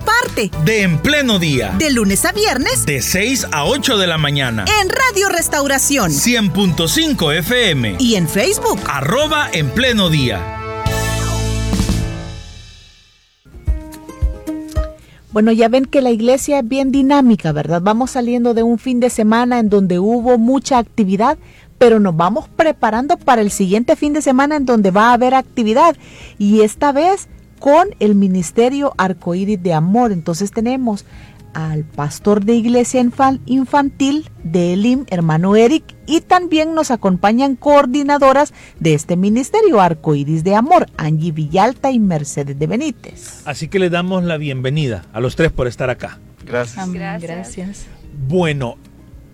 parte de En Pleno Día. De lunes a viernes. De 6 a 8 de la mañana. En Radio Restauración. 100.5 FM. Y en Facebook. Arroba En Pleno Día. Bueno, ya ven que la iglesia es bien dinámica, ¿verdad? Vamos saliendo de un fin de semana en donde hubo mucha actividad, pero nos vamos preparando para el siguiente fin de semana en donde va a haber actividad. Y esta vez con el Ministerio Arcoíris de Amor. Entonces tenemos al pastor de iglesia infantil de Elim, hermano Eric, y también nos acompañan coordinadoras de este ministerio Arcoíris de Amor, Angie Villalta y Mercedes de Benítez. Así que le damos la bienvenida a los tres por estar acá. Gracias. Gracias. Bueno,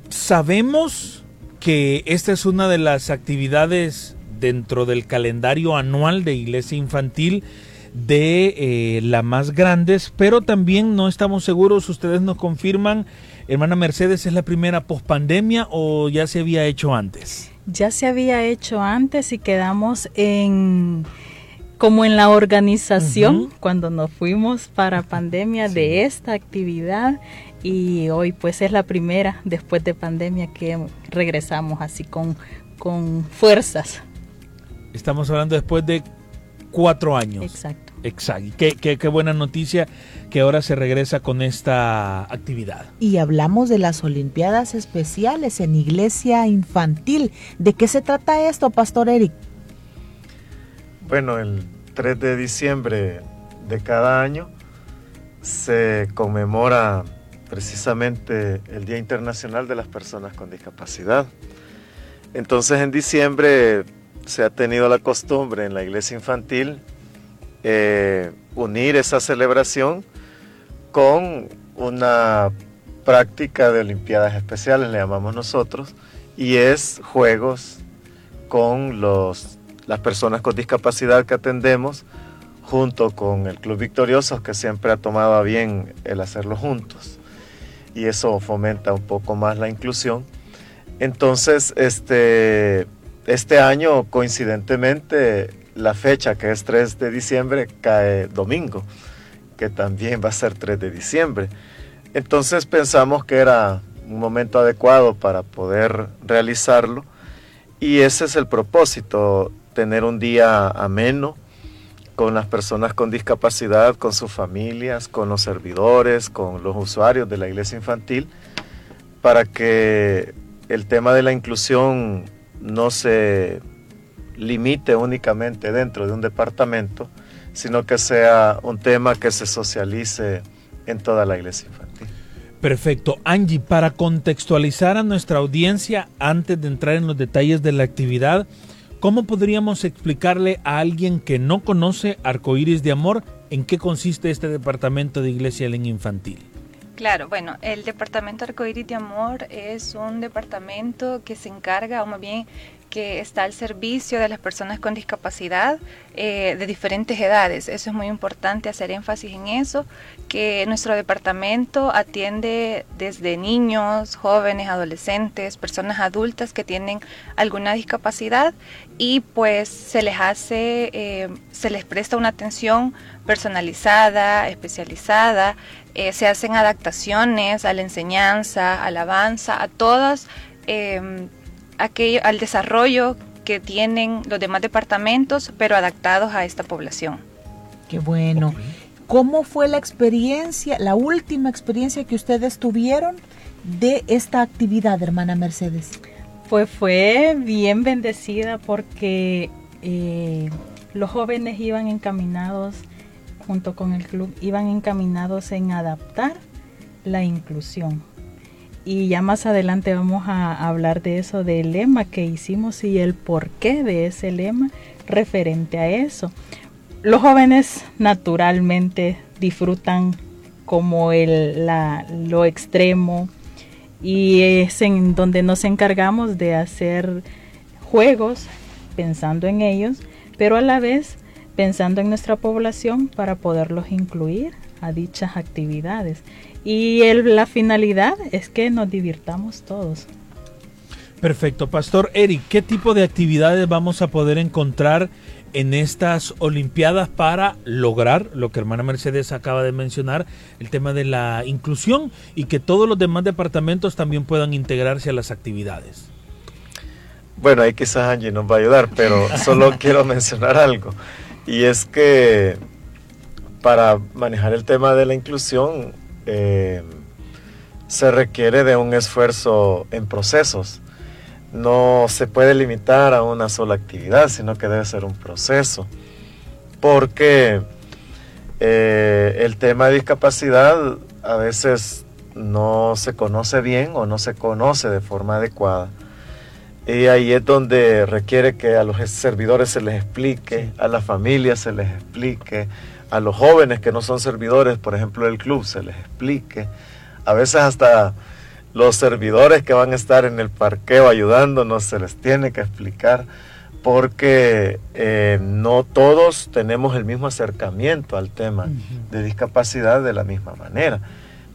sabemos que esta es una de las actividades dentro del calendario anual de Iglesia Infantil de eh, las más grandes, pero también no estamos seguros, ustedes nos confirman, hermana Mercedes, ¿es la primera pospandemia o ya se había hecho antes? Ya se había hecho antes y quedamos en como en la organización cuando nos fuimos para pandemia de esta actividad y hoy pues es la primera después de pandemia que regresamos así con, con fuerzas. Estamos hablando después de cuatro años. Exacto. Exacto. Qué, qué, qué, buena noticia que ahora se regresa con esta actividad. Y hablamos de las Olimpiadas Especiales en Iglesia Infantil. ¿De qué se trata esto, Pastor Eric? Bueno, el 3 de diciembre de cada año se conmemora precisamente el Día Internacional de las Personas con Discapacidad. Entonces en diciembre se ha tenido la costumbre en la iglesia infantil eh, unir esa celebración con una práctica de Olimpiadas Especiales, le llamamos nosotros, y es juegos con los, las personas con discapacidad que atendemos, junto con el Club Victoriosos, que siempre ha tomado bien el hacerlo juntos. Y eso fomenta un poco más la inclusión. Entonces, este, este año, coincidentemente, la fecha que es 3 de diciembre cae domingo, que también va a ser 3 de diciembre. Entonces pensamos que era un momento adecuado para poder realizarlo y ese es el propósito, tener un día ameno con las personas con discapacidad, con sus familias, con los servidores, con los usuarios de la iglesia infantil, para que el tema de la inclusión no se limite únicamente dentro de un departamento, sino que sea un tema que se socialice en toda la iglesia infantil. Perfecto. Angie, para contextualizar a nuestra audiencia, antes de entrar en los detalles de la actividad, ¿cómo podríamos explicarle a alguien que no conoce Arcoíris de Amor en qué consiste este departamento de iglesia en infantil? Claro, bueno, el Departamento Arcoíris de Amor es un departamento que se encarga, o más bien que está al servicio de las personas con discapacidad eh, de diferentes edades. Eso es muy importante hacer énfasis en eso, que nuestro departamento atiende desde niños, jóvenes, adolescentes, personas adultas que tienen alguna discapacidad y pues se les hace, eh, se les presta una atención personalizada, especializada eh, se hacen adaptaciones a la enseñanza, alabanza, a todas, em, aquello, al desarrollo que tienen los demás departamentos, pero adaptados a esta población. Qué bueno. ¿Cómo fue la experiencia, la última experiencia que ustedes tuvieron de esta actividad, hermana Mercedes? Pues fue bien bendecida porque eh, los jóvenes iban encaminados junto con el club iban encaminados en adaptar la inclusión. Y ya más adelante vamos a hablar de eso, del lema que hicimos y el porqué de ese lema referente a eso. Los jóvenes naturalmente disfrutan como el, lo extremo y es en donde nos encargamos de hacer juegos pensando en ellos, pero a la vez pensando en nuestra población para poderlos incluir a dichas actividades. Y la finalidad es que nos divirtamos todos. Perfecto, Pastor Eric, ¿qué tipo de actividades vamos a poder encontrar en estas Olimpiadas para lograr lo que hermana Mercedes acaba de mencionar, el tema de la inclusión y que todos los demás departamentos también puedan integrarse a las actividades? Bueno, ahí quizás Angie nos va a ayudar, pero solo quiero mencionar algo. Y es que para manejar el tema de la inclusión eh, se requiere de un esfuerzo en procesos no se puede limitar a una sola actividad, sino que debe ser un proceso. Porque eh, el tema de discapacidad a veces no se conoce bien o no se conoce de forma adecuada. Y ahí es donde requiere que a los servidores se les explique, a las familias se les explique, a los jóvenes que no son servidores, por ejemplo, del club, se les explique. A veces hasta los servidores que van a estar en el parqueo ayudándonos se les tiene que explicar porque eh, no todos tenemos el mismo acercamiento al tema de discapacidad de la misma manera.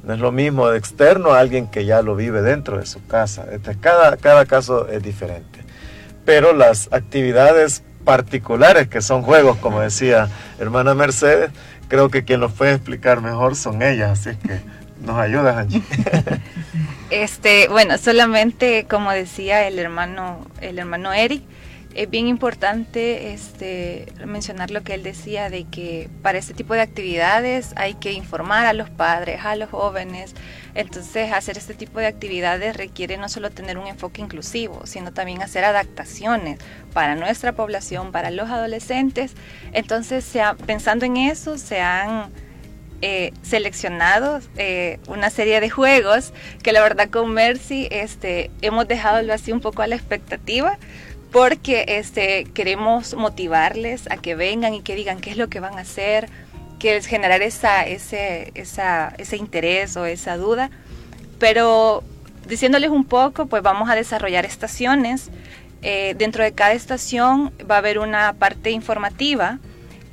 No es lo mismo de externo a alguien que ya lo vive dentro de su casa. Este, cada, cada caso es diferente. Pero las actividades particulares, que son juegos, como decía hermana Mercedes, creo que quien los puede explicar mejor son ellas. Así que nos ayudas, Angie. Este, bueno, solamente como decía el hermano, el hermano Eric, es bien importante este, mencionar lo que él decía de que para este tipo de actividades hay que informar a los padres, a los jóvenes. Entonces, hacer este tipo de actividades requiere no solo tener un enfoque inclusivo, sino también hacer adaptaciones para nuestra población, para los adolescentes. Entonces, pensando en eso, se han eh, seleccionado eh, una serie de juegos que la verdad con Mercy este, hemos dejado así un poco a la expectativa porque este, queremos motivarles a que vengan y que digan qué es lo que van a hacer, que es generar esa, ese, esa, ese interés o esa duda. Pero diciéndoles un poco, pues vamos a desarrollar estaciones. Eh, dentro de cada estación va a haber una parte informativa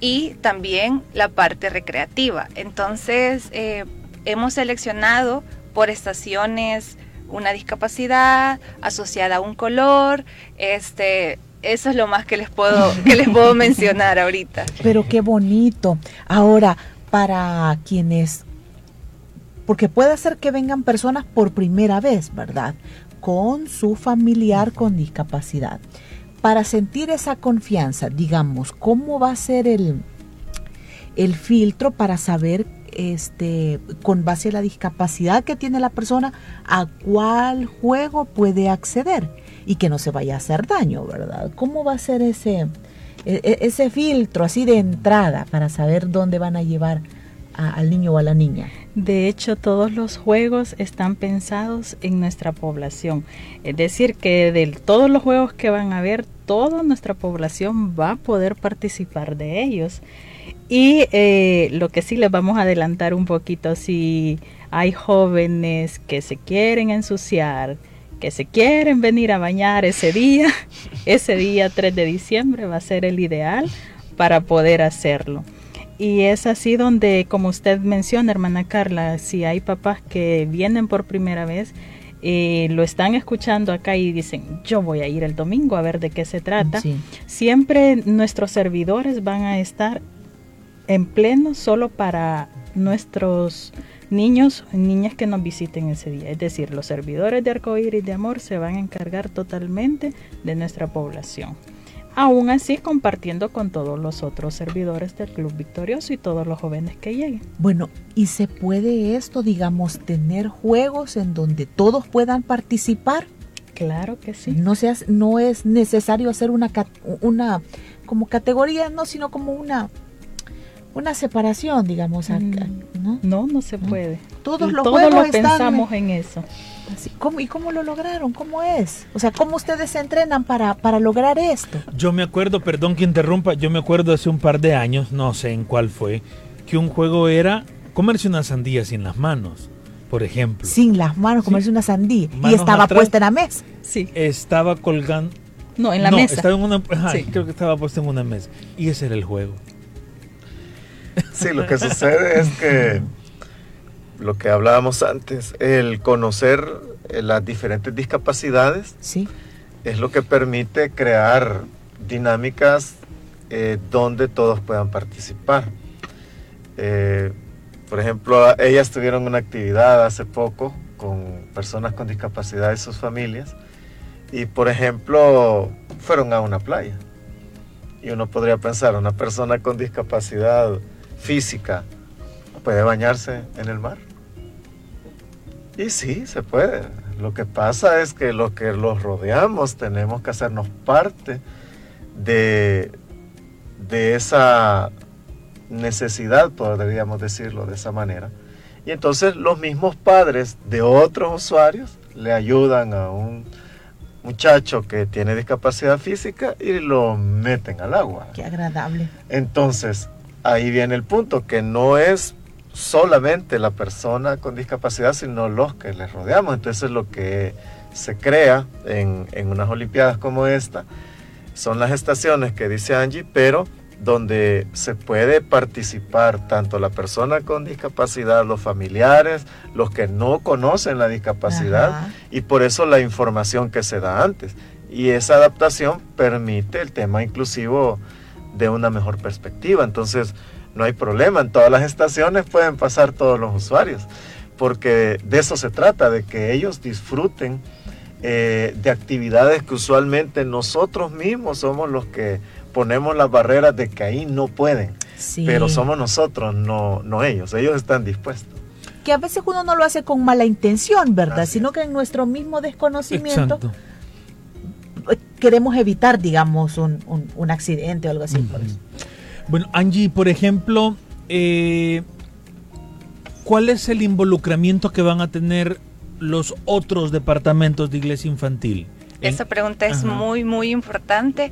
y también la parte recreativa. Entonces, eh, hemos seleccionado por estaciones una discapacidad asociada a un color, este, eso es lo más que les puedo que les puedo mencionar ahorita. Pero qué bonito. Ahora, para quienes porque puede ser que vengan personas por primera vez, ¿verdad? Con su familiar con discapacidad para sentir esa confianza, digamos, ¿cómo va a ser el, el filtro para saber este, con base a la discapacidad que tiene la persona, a cuál juego puede acceder y que no se vaya a hacer daño, ¿verdad? ¿Cómo va a ser ese, e, e, ese filtro así de entrada para saber dónde van a llevar al niño o a la niña? De hecho, todos los juegos están pensados en nuestra población. Es decir, que de todos los juegos que van a haber, toda nuestra población va a poder participar de ellos. Y eh, lo que sí les vamos a adelantar un poquito, si hay jóvenes que se quieren ensuciar, que se quieren venir a bañar ese día, ese día 3 de diciembre va a ser el ideal para poder hacerlo. Y es así donde, como usted menciona, hermana Carla, si hay papás que vienen por primera vez, eh, lo están escuchando acá y dicen, yo voy a ir el domingo a ver de qué se trata, siempre nuestros servidores van a estar en pleno solo para nuestros niños y niñas que nos visiten ese día. Es decir, los servidores de arcoíris de amor se van a encargar totalmente de nuestra población aún así compartiendo con todos los otros servidores del Club Victorioso y todos los jóvenes que lleguen. Bueno, ¿y se puede esto, digamos, tener juegos en donde todos puedan participar? Claro que sí. No, seas, no es necesario hacer una, una como categoría, no, sino como una una separación, digamos. Mm, ¿no? no, no se puede. Todos los todos lo pensamos en eso. ¿Y cómo lo lograron? ¿Cómo es? O sea, ¿cómo ustedes se entrenan para, para lograr esto? Yo me acuerdo, perdón que interrumpa, yo me acuerdo hace un par de años, no sé en cuál fue, que un juego era comerse una sandía sin las manos, por ejemplo. Sin las manos, comerse una sandía. y estaba puesta en la mesa. Sí. Estaba colgando, No, en la mesa. Estaba en una, Creo que estaba puesto en una mesa. Y ese era el juego. Sí, lo que sucede es que lo que hablábamos antes, el conocer eh, las diferentes discapacidades sí. es lo que permite crear dinámicas eh, donde todos puedan participar. Eh, por ejemplo, ellas tuvieron una actividad hace poco con personas con discapacidad y sus familias y, por ejemplo, fueron a una playa. Y uno podría pensar, una persona con discapacidad física puede bañarse en el mar. Y sí, se puede. Lo que pasa es que los que los rodeamos tenemos que hacernos parte de, de esa necesidad, podríamos decirlo de esa manera. Y entonces los mismos padres de otros usuarios le ayudan a un muchacho que tiene discapacidad física y lo meten al agua. Qué agradable. Entonces, ahí viene el punto, que no es solamente la persona con discapacidad, sino los que le rodeamos. Entonces lo que se crea en, en unas Olimpiadas como esta son las estaciones que dice Angie, pero donde se puede participar tanto la persona con discapacidad, los familiares, los que no conocen la discapacidad y por eso la información que se da antes. Y esa adaptación permite el tema inclusivo de una mejor perspectiva. Entonces, no hay problema, en todas las estaciones pueden pasar todos los usuarios, porque de eso se trata, de que ellos disfruten eh, de actividades que usualmente nosotros mismos somos los que ponemos las barreras de que ahí no pueden, pero somos nosotros, no, no ellos, ellos están dispuestos. Que a veces uno no lo hace con mala intención, ¿verdad? Sino que en nuestro mismo desconocimiento queremos evitar, digamos, un, un, accidente o algo así. por eso. Bueno, Angie, por ejemplo, eh, ¿cuál es el involucramiento que van a tener los otros departamentos de iglesia infantil? Esa pregunta es muy, muy importante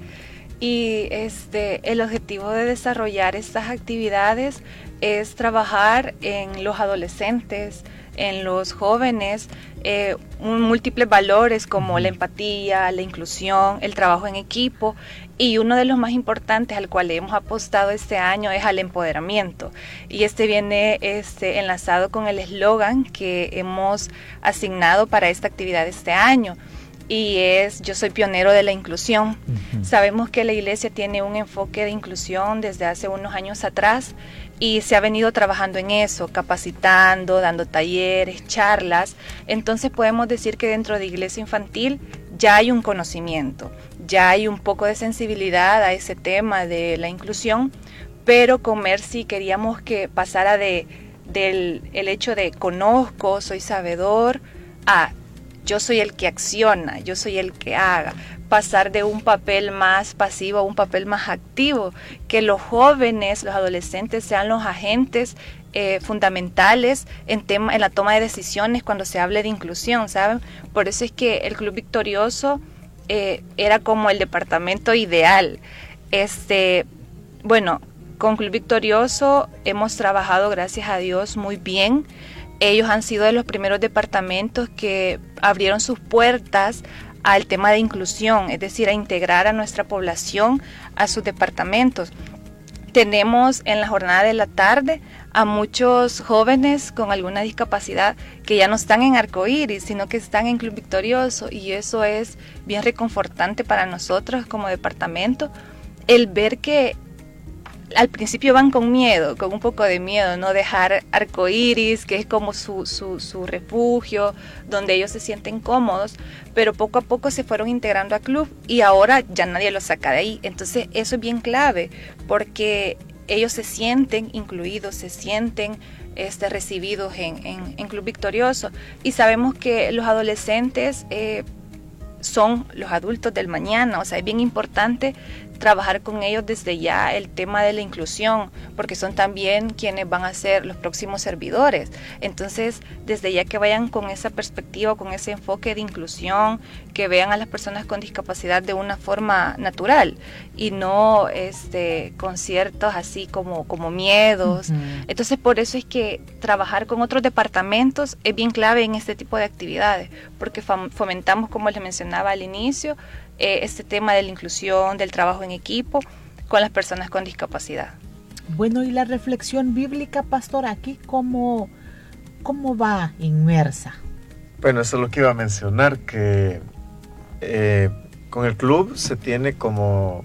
y este, el objetivo de desarrollar estas actividades es trabajar en los adolescentes, en los jóvenes, eh, múltiples valores como la empatía, la inclusión, el trabajo en equipo y uno de los más importantes al cual hemos apostado este año es al empoderamiento. Y este viene este, enlazado con el eslogan que hemos asignado para esta actividad este año y es Yo soy pionero de la inclusión. Sabemos que la iglesia tiene un enfoque de inclusión desde hace unos años atrás y se ha venido trabajando en eso, capacitando, dando talleres, charlas. Entonces podemos decir que dentro de iglesia infantil ya hay un conocimiento, ya hay un poco de sensibilidad a ese tema de la inclusión, pero con Mercy queríamos que pasara de, del el hecho de conozco, soy sabedor, a yo soy el que acciona, yo soy el que haga, pasar de un papel más pasivo a un papel más activo, que los jóvenes, los adolescentes sean los agentes eh, fundamentales en, tema, en la toma de decisiones cuando se hable de inclusión, ¿saben? Por eso es que el Club Victorioso eh, era como el departamento ideal. Este, bueno, con Club Victorioso hemos trabajado, gracias a Dios, muy bien. Ellos han sido de los primeros departamentos que abrieron sus puertas al tema de inclusión, es decir, a integrar a nuestra población a sus departamentos. Tenemos en la jornada de la tarde a muchos jóvenes con alguna discapacidad que ya no están en arcoíris, sino que están en Club Victorioso y eso es bien reconfortante para nosotros como departamento el ver que al principio van con miedo, con un poco de miedo, no dejar arcoíris, que es como su, su, su, refugio, donde ellos se sienten cómodos, pero poco a poco se fueron integrando a club y ahora ya nadie los saca de ahí. Entonces eso es bien clave, porque ellos se sienten incluidos, se sienten este, recibidos en, en, Club Victorioso y sabemos que los adolescentes... Eh, son los adultos del mañana, o sea, es bien importante trabajar con ellos desde ya el tema de la inclusión, porque son también quienes van a ser los próximos servidores. Entonces, desde ya que vayan con esa perspectiva, con ese enfoque de inclusión, que vean a las personas con discapacidad de una forma natural y no este, con ciertos así como, como miedos. Entonces, por eso es que trabajar con otros departamentos es bien clave en este tipo de actividades, porque fomentamos, como les mencioné mencionaba al inicio, eh, este tema de la inclusión, del trabajo en equipo con las personas con discapacidad. Bueno, y la reflexión bíblica, pastor, aquí cómo, cómo va inmersa. Bueno, eso es lo que iba a mencionar, que eh, con el club se tiene como,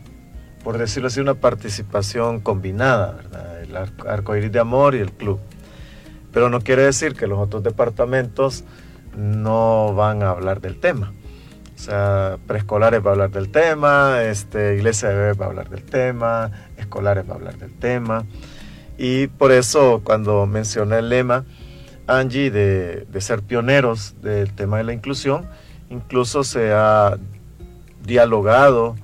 por decirlo así, una participación combinada, ¿verdad? El arco, iris de amor y el club. Pero no quiere decir que los otros departamentos no van a hablar del tema. O sea, preescolares va a hablar del tema, este, iglesia de bebés va a hablar del tema, escolares va a hablar del tema. Y por eso cuando mencioné el lema, Angie, de, ser pioneros del tema de la inclusión, incluso se ha dialogado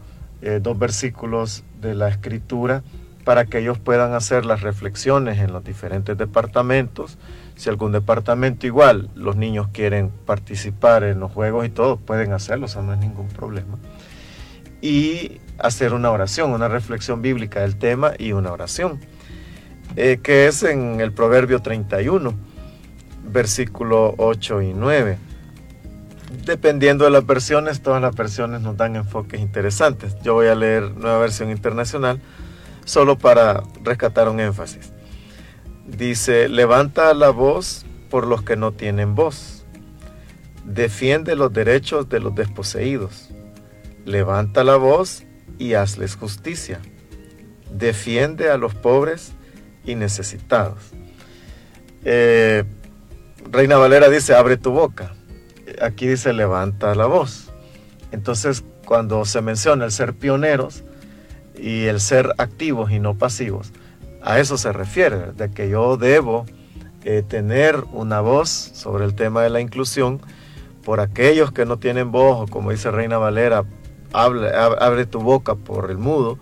eh, dos versículos de la escritura para que ellos puedan hacer las reflexiones en los diferentes departamentos si algún departamento igual, los niños quieren participar en los juegos y todo, pueden hacerlo, no es ningún problema. Y hacer una oración, una reflexión bíblica del tema y una oración, eh, que es en el Proverbio 31, versículo 8 y 9. Dependiendo de las versiones, todas las versiones nos dan enfoques interesantes. Yo voy a leer nueva versión internacional solo para rescatar un énfasis. Dice, levanta la voz por los que no tienen voz. Defiende los derechos de los desposeídos. Levanta la voz y hazles justicia. Defiende a los pobres y necesitados. Eh, Reina Valera dice, abre tu boca. Aquí dice, levanta la voz. Entonces, cuando se menciona el ser pioneros y el ser activos y no pasivos, a eso se refiere, de que yo debo eh, tener una voz sobre el tema de la inclusión por aquellos que no tienen voz, o como dice Reina Valera, abre tu boca por el mudo,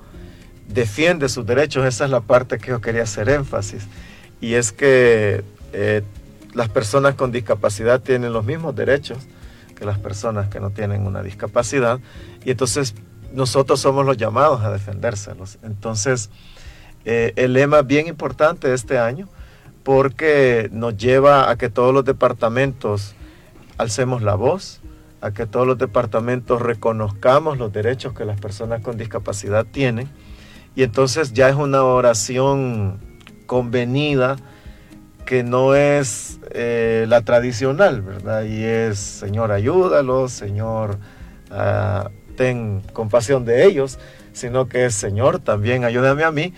defiende sus derechos, esa es la parte que yo quería hacer énfasis, y es que eh, las personas con discapacidad tienen los mismos derechos que las personas que no tienen una discapacidad, y entonces nosotros somos los llamados a defendérselos. Entonces, eh, el lema bien importante este año porque nos lleva a que todos los departamentos alcemos la voz, a que todos los departamentos reconozcamos los derechos que las personas con discapacidad tienen. Y entonces ya es una oración convenida que no es eh, la tradicional, ¿verdad? Y es, Señor, ayúdalos, Señor, ah, ten compasión de ellos, sino que es, Señor, también ayúdame a mí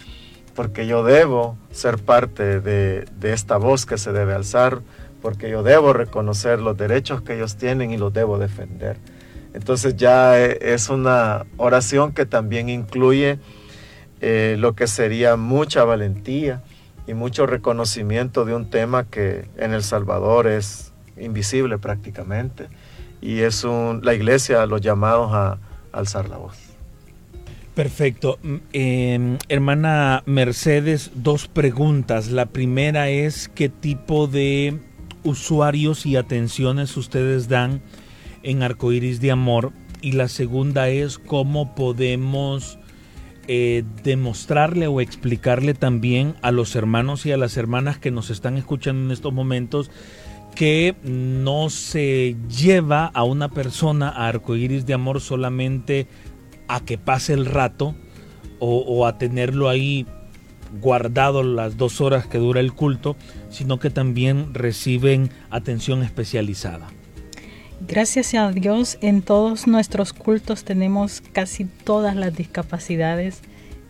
porque yo debo ser parte de, esta voz que se debe alzar, porque yo debo reconocer los derechos que ellos tienen y los debo defender. Entonces ya e, es una oración que también incluye eh, lo que sería mucha valentía y mucho reconocimiento de un tema que en El Salvador es invisible prácticamente y es un, la iglesia los llamados a alzar la voz. Perfecto. Mm, em, hermana Mercedes, dos preguntas. La primera es qué tipo de usuarios y atenciones ustedes dan en Arcoiris de Amor. Y la segunda es cómo podemos eh, demostrarle o explicarle también a los hermanos y a las hermanas que nos están escuchando en estos momentos que no se lleva a una persona a Arcoiris de Amor solamente a que pase el rato o, a tenerlo ahí guardado las dos horas que dura el culto, sino que también reciben atención especializada. Gracias a Dios, en todos nuestros cultos tenemos casi todas las discapacidades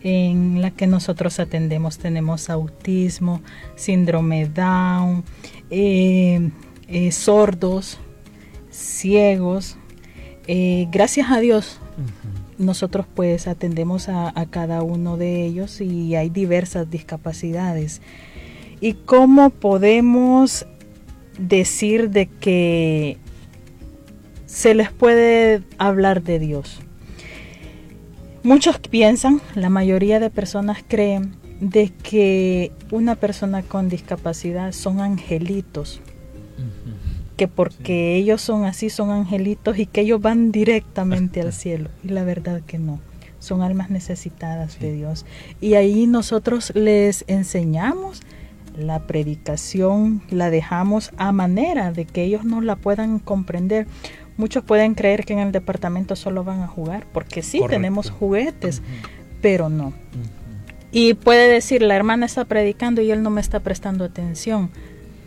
en las que nosotros atendemos. Tenemos autismo, síndrome Down, eh, eh, sordos, ciegos. Eh, gracias a Dios, nosotros pues atendemos a, cada uno de ellos y hay diversas discapacidades. ¿Y cómo podemos decir de que se les puede hablar de Dios? Muchos piensan, la mayoría de personas creen de que una persona con discapacidad son angelitos que porque ellos son así, son angelitos y que ellos van directamente al cielo. Y la verdad que no, son almas necesitadas de Dios. Y ahí nosotros les enseñamos la predicación, la dejamos a manera de que ellos no la puedan comprender. muchos pueden creer que en el departamento solo van a jugar, porque sí tenemos juguetes, pero no. Y puede decir, la hermana está predicando y él no me está prestando atención.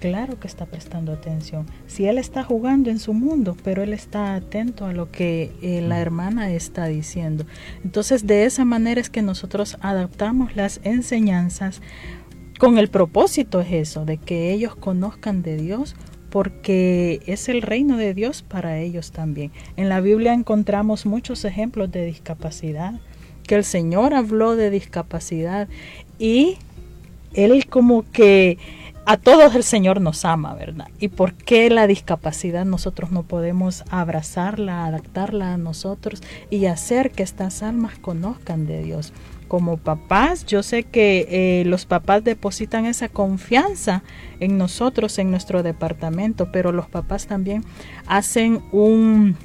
Claro que está prestando atención. Si él está jugando en su mundo, pero él está atento a lo que eh, la hermana está diciendo. Entonces, de esa manera es que nosotros adaptamos las enseñanzas con el propósito es eso, de que ellos conozcan de Dios porque es el reino de Dios para ellos también. En la Biblia encontramos muchos ejemplos de discapacidad, que el Señor habló de discapacidad y Él como que a todos el Señor nos ama, ¿verdad? ¿Y por qué la discapacidad nosotros no podemos abrazarla, adaptarla a nosotros y hacer que estas almas conozcan de Dios? Como papás, yo sé que eh, los papás depositan esa confianza en nosotros, en nuestro departamento, pero los papás también hacen un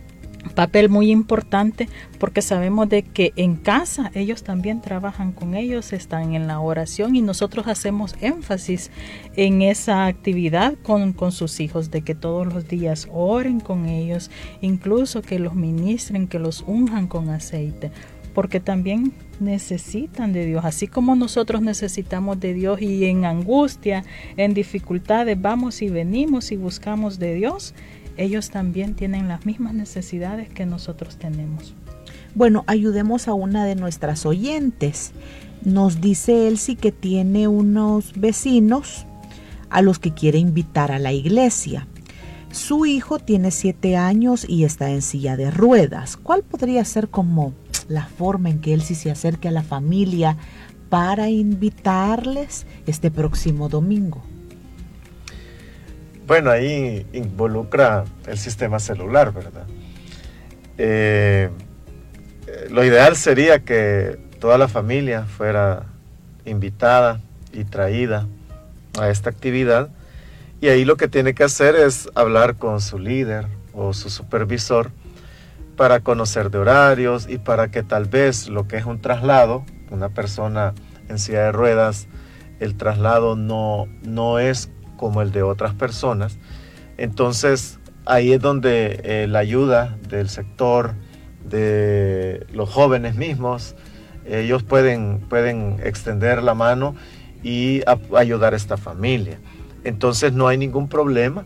papel muy importante porque sabemos de que en casa ellos también trabajan con ellos, están en la oración y nosotros hacemos énfasis en esa actividad con, con sus hijos, de que todos los días oren con ellos, incluso que los ministren, que los unjan con aceite, porque también necesitan de Dios, así como nosotros necesitamos de Dios y en angustia, en dificultades, vamos y venimos y buscamos de Dios ellos también tienen las mismas necesidades que nosotros tenemos. Bueno, ayudemos a una de nuestras oyentes. Nos dice Elsie que tiene unos vecinos a los que quiere invitar a la iglesia. Su hijo tiene siete años y está en silla de ruedas. ¿Cuál podría ser como la forma en que Elsie se acerque a la familia para invitarles este próximo domingo? Bueno, ahí involucra el sistema celular, ¿verdad? Eh, lo ideal sería que toda la familia fuera invitada y traída a esta actividad y ahí lo que tiene que hacer es hablar con su líder o su supervisor para conocer de horarios y para que tal vez lo que es un traslado, una persona en silla de ruedas, el traslado no, no es como el de otras personas. Entonces ahí es donde eh, la ayuda del sector, de los jóvenes mismos, ellos pueden, pueden extender la mano y ayudar a esta familia. Entonces no hay ningún problema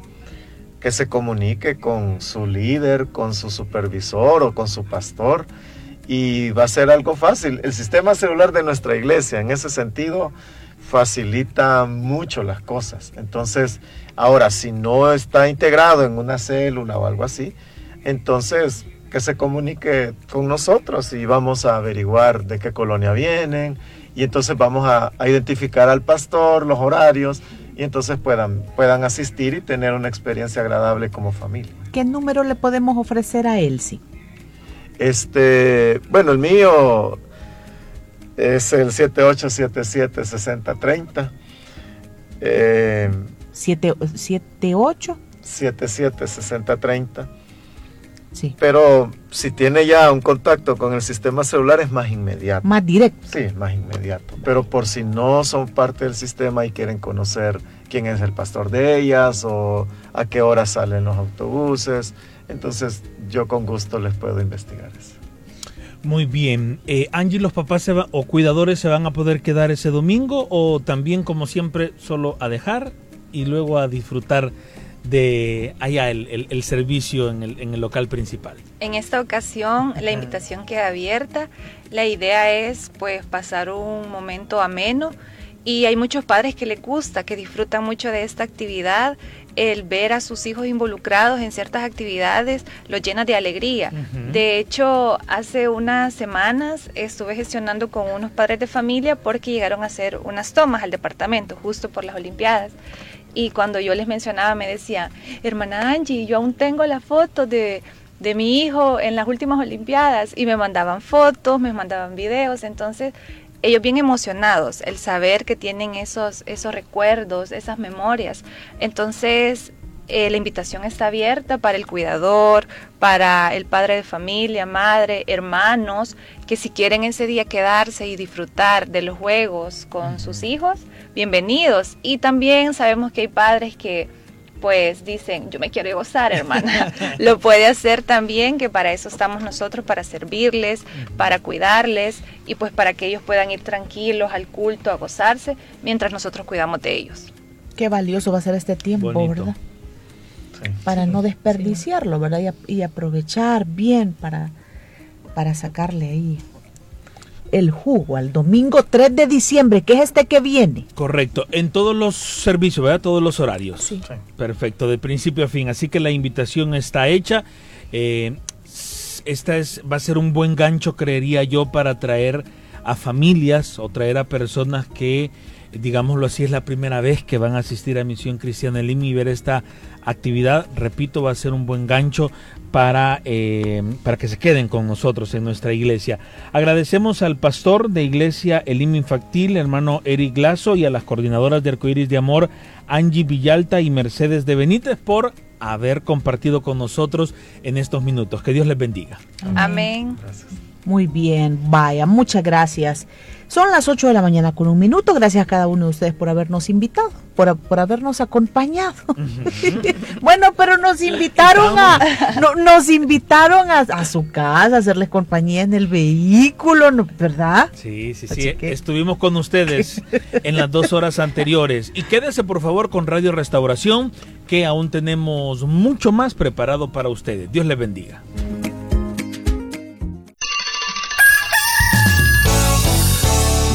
que se comunique con su líder, con su supervisor o con su pastor y va a ser algo fácil. El sistema celular de nuestra iglesia en ese sentido facilita mucho las cosas. Entonces, ahora, si no está integrado en una célula o algo así, entonces que se comunique con nosotros y vamos a averiguar de qué colonia vienen y entonces vamos a, identificar al pastor, los horarios y entonces puedan, puedan asistir y tener una experiencia agradable como familia. ¿Qué número le podemos ofrecer a Elsie? Este, bueno, el mío es el 7877-6030. Eh, 78? 77-6030. Sí. Pero si tiene ya un contacto con el sistema celular es más inmediato. Más directo. Sí, más inmediato. Pero por si no son parte del sistema y quieren conocer quién es el pastor de ellas o a qué hora salen los autobuses, entonces yo con gusto les puedo investigar eso. Muy bien. Eh, Angie, ¿los papás o cuidadores se van a poder quedar ese domingo o también, como siempre, solo a dejar y luego a disfrutar de allá el, servicio en el, en el, local principal? En esta ocasión la invitación queda abierta. La idea es pues pasar un momento ameno y hay muchos padres que les gusta, que disfrutan mucho de esta actividad el ver a sus hijos involucrados en ciertas actividades los llena de alegría. De hecho, hace unas semanas estuve gestionando con unos padres de familia porque llegaron a hacer unas tomas al departamento justo por las Olimpiadas. Y cuando yo les mencionaba me decían, hermana Angie, yo aún tengo la foto de, de mi hijo en las últimas Olimpiadas y me mandaban fotos, me mandaban videos, entonces ellos bien emocionados, el saber que tienen esos, esos recuerdos, esas memorias. Entonces, eh, la invitación está abierta para el cuidador, para el padre de familia, madre, hermanos, que si quieren ese día quedarse y disfrutar de los juegos con sus hijos, bienvenidos. Y también sabemos que hay padres que pues dicen, yo me quiero gozar, hermana, lo puede hacer también, que para eso estamos nosotros, para servirles, para cuidarles y pues para que ellos puedan ir tranquilos al culto, a gozarse, mientras nosotros cuidamos de ellos. Qué valioso va a ser este tiempo, Bonito. ¿verdad? Para no desperdiciarlo, ¿verdad? Y, a- y aprovechar bien para, para sacarle ahí el jugo al domingo 3 de diciembre, que es este que viene. Correcto, en todos los servicios, ¿verdad? Todos los horarios. Sí. Perfecto, de principio a fin. Así que la invitación está hecha. Eh, esta es, va a ser un buen gancho, creería yo, para traer a familias o traer a personas que, digámoslo así, es la primera vez que van a asistir a Misión Cristiana Lima y ver esta actividad. Repito, va a ser un buen gancho para, eh, para que se queden con nosotros en nuestra iglesia. Agradecemos al pastor de Iglesia Elim Infantil, hermano Eric Lazo, y a las coordinadoras de Arcoíris de Amor, Angie Villalta y Mercedes de Benítez, por haber compartido con nosotros en estos minutos. Que Dios les bendiga. Amén. Muy bien, vaya, muchas gracias. Son las 8 de la mañana con un minuto. Gracias a cada uno de ustedes por habernos invitado, por, por habernos acompañado. bueno, pero nos invitaron a, no, nos invitaron a, a su casa, a hacerles compañía en el vehículo, ¿no? ¿verdad? Sí, sí, Así sí. que- Estuvimos con ustedes en las dos horas anteriores. Y quédese por favor con Radio Restauración, que aún tenemos mucho más preparado para ustedes. Dios les bendiga.